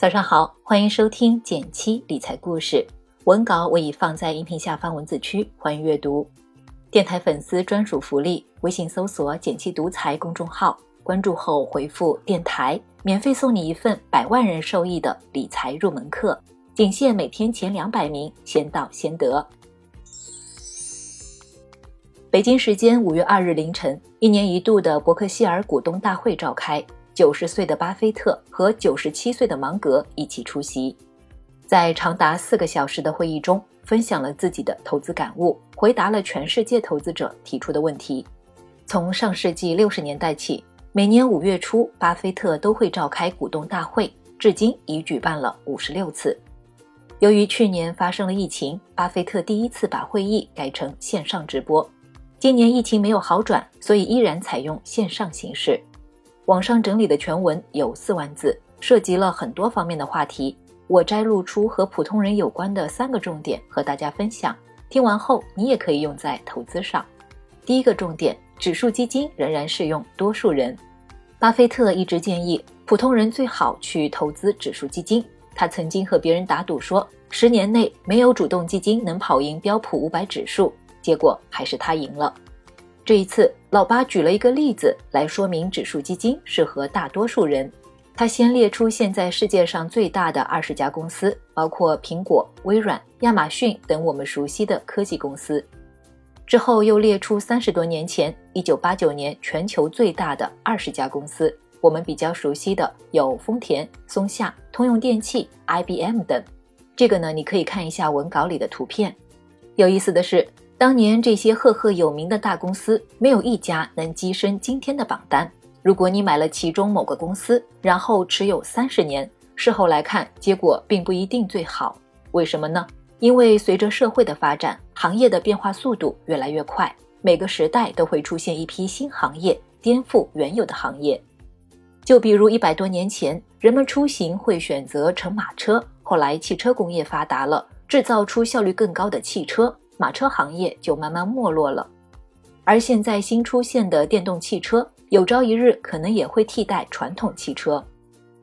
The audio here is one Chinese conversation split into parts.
早上好，欢迎收听减七理财故事。文稿我已放在音频下方文字区，欢迎阅读。电台粉丝专属福利：微信搜索“减七独裁”公众号，关注后回复“电台”，免费送你一份百万人受益的理财入门课，仅限每天前两百名，先到先得。北京时间五月二日凌晨，一年一度的伯克希尔股东大会召开。九十岁的巴菲特和九十七岁的芒格一起出席，在长达四个小时的会议中，分享了自己的投资感悟，回答了全世界投资者提出的问题。从上世纪六十年代起，每年五月初，巴菲特都会召开股东大会，至今已举办了五十六次。由于去年发生了疫情，巴菲特第一次把会议改成线上直播。今年疫情没有好转，所以依然采用线上形式。网上整理的全文有四万字，涉及了很多方面的话题。我摘录出和普通人有关的三个重点和大家分享。听完后，你也可以用在投资上。第一个重点，指数基金仍然适用多数人。巴菲特一直建议普通人最好去投资指数基金。他曾经和别人打赌说，十年内没有主动基金能跑赢标普五百指数，结果还是他赢了。这一次，老八举了一个例子来说明指数基金适合大多数人。他先列出现在世界上最大的二十家公司，包括苹果、微软、亚马逊等我们熟悉的科技公司。之后又列出三十多年前，一九八九年全球最大的二十家公司，我们比较熟悉的有丰田、松下、通用电气、IBM 等。这个呢，你可以看一下文稿里的图片。有意思的是。当年这些赫赫有名的大公司，没有一家能跻身今天的榜单。如果你买了其中某个公司，然后持有三十年，事后来看，结果并不一定最好。为什么呢？因为随着社会的发展，行业的变化速度越来越快，每个时代都会出现一批新行业，颠覆原有的行业。就比如一百多年前，人们出行会选择乘马车，后来汽车工业发达了，制造出效率更高的汽车。马车行业就慢慢没落了，而现在新出现的电动汽车，有朝一日可能也会替代传统汽车。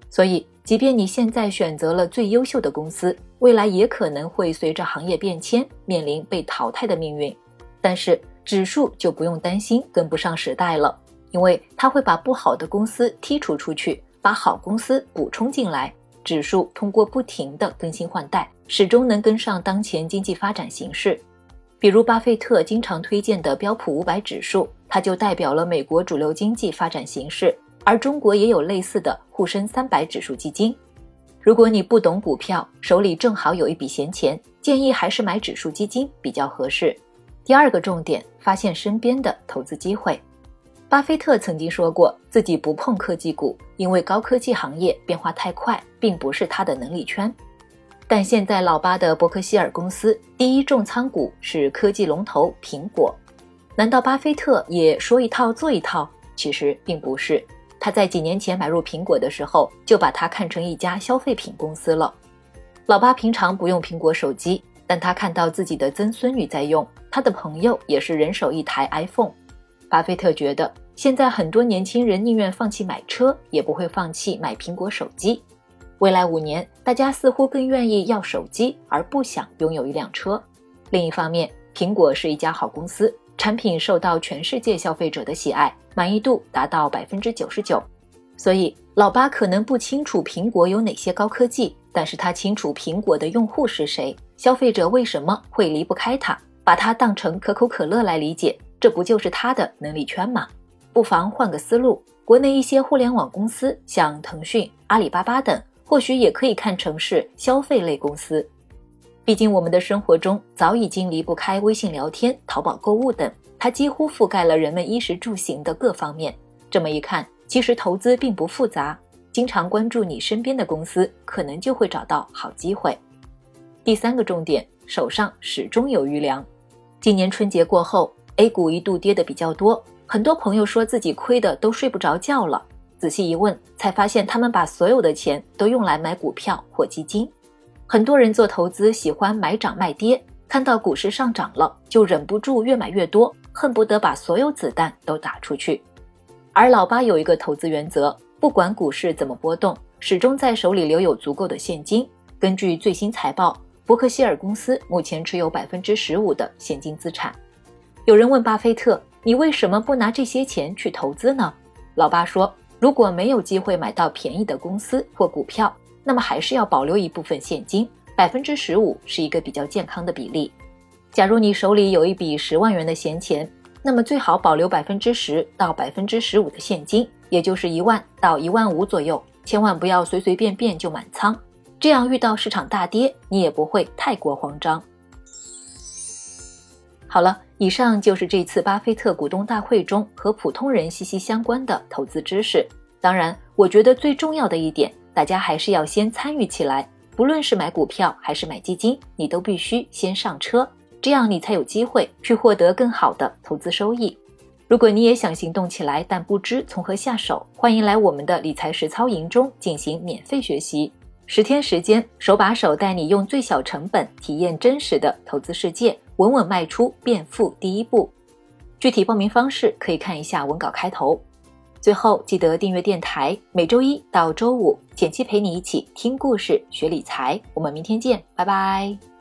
所以，即便你现在选择了最优秀的公司，未来也可能会随着行业变迁面临被淘汰的命运。但是，指数就不用担心跟不上时代了，因为它会把不好的公司剔除出去，把好公司补充进来。指数通过不停的更新换代，始终能跟上当前经济发展形势。比如巴菲特经常推荐的标普五百指数，它就代表了美国主流经济发展形势，而中国也有类似的沪深三百指数基金。如果你不懂股票，手里正好有一笔闲钱，建议还是买指数基金比较合适。第二个重点，发现身边的投资机会。巴菲特曾经说过，自己不碰科技股，因为高科技行业变化太快，并不是他的能力圈。但现在老八的伯克希尔公司第一重仓股是科技龙头苹果，难道巴菲特也说一套做一套？其实并不是，他在几年前买入苹果的时候就把它看成一家消费品公司了。老八平常不用苹果手机，但他看到自己的曾孙女在用，他的朋友也是人手一台 iPhone。巴菲特觉得现在很多年轻人宁愿放弃买车，也不会放弃买苹果手机。未来五年，大家似乎更愿意要手机，而不想拥有一辆车。另一方面，苹果是一家好公司，产品受到全世界消费者的喜爱，满意度达到百分之九十九。所以，老八可能不清楚苹果有哪些高科技，但是他清楚苹果的用户是谁，消费者为什么会离不开它，把它当成可口可乐来理解，这不就是他的能力圈吗？不妨换个思路，国内一些互联网公司，像腾讯、阿里巴巴等。或许也可以看成是消费类公司，毕竟我们的生活中早已经离不开微信聊天、淘宝购物等，它几乎覆盖了人们衣食住行的各方面。这么一看，其实投资并不复杂，经常关注你身边的公司，可能就会找到好机会。第三个重点，手上始终有余粮。今年春节过后，A 股一度跌的比较多，很多朋友说自己亏的都睡不着觉了。仔细一问，才发现他们把所有的钱都用来买股票或基金。很多人做投资喜欢买涨卖跌，看到股市上涨了，就忍不住越买越多，恨不得把所有子弹都打出去。而老八有一个投资原则：不管股市怎么波动，始终在手里留有足够的现金。根据最新财报，伯克希尔公司目前持有百分之十五的现金资产。有人问巴菲特：“你为什么不拿这些钱去投资呢？”老巴说：“如果没有机会买到便宜的公司或股票，那么还是要保留一部分现金，百分之十五是一个比较健康的比例。假如你手里有一笔十万元的闲钱，那么最好保留百分之十到百分之十五的现金，也就是一万到一万五左右，千万不要随随便便就满仓。”这样遇到市场大跌，你也不会太过慌张。好了，以上就是这次巴菲特股东大会中和普通人息息相关的投资知识。当然，我觉得最重要的一点，大家还是要先参与起来。不论是买股票还是买基金，你都必须先上车，这样你才有机会去获得更好的投资收益。如果你也想行动起来，但不知从何下手，欢迎来我们的理财实操营中进行免费学习。十天时间，手把手带你用最小成本体验真实的投资世界，稳稳迈出变富第一步。具体报名方式可以看一下文稿开头。最后记得订阅电台，每周一到周五，简七陪你一起听故事、学理财。我们明天见，拜拜。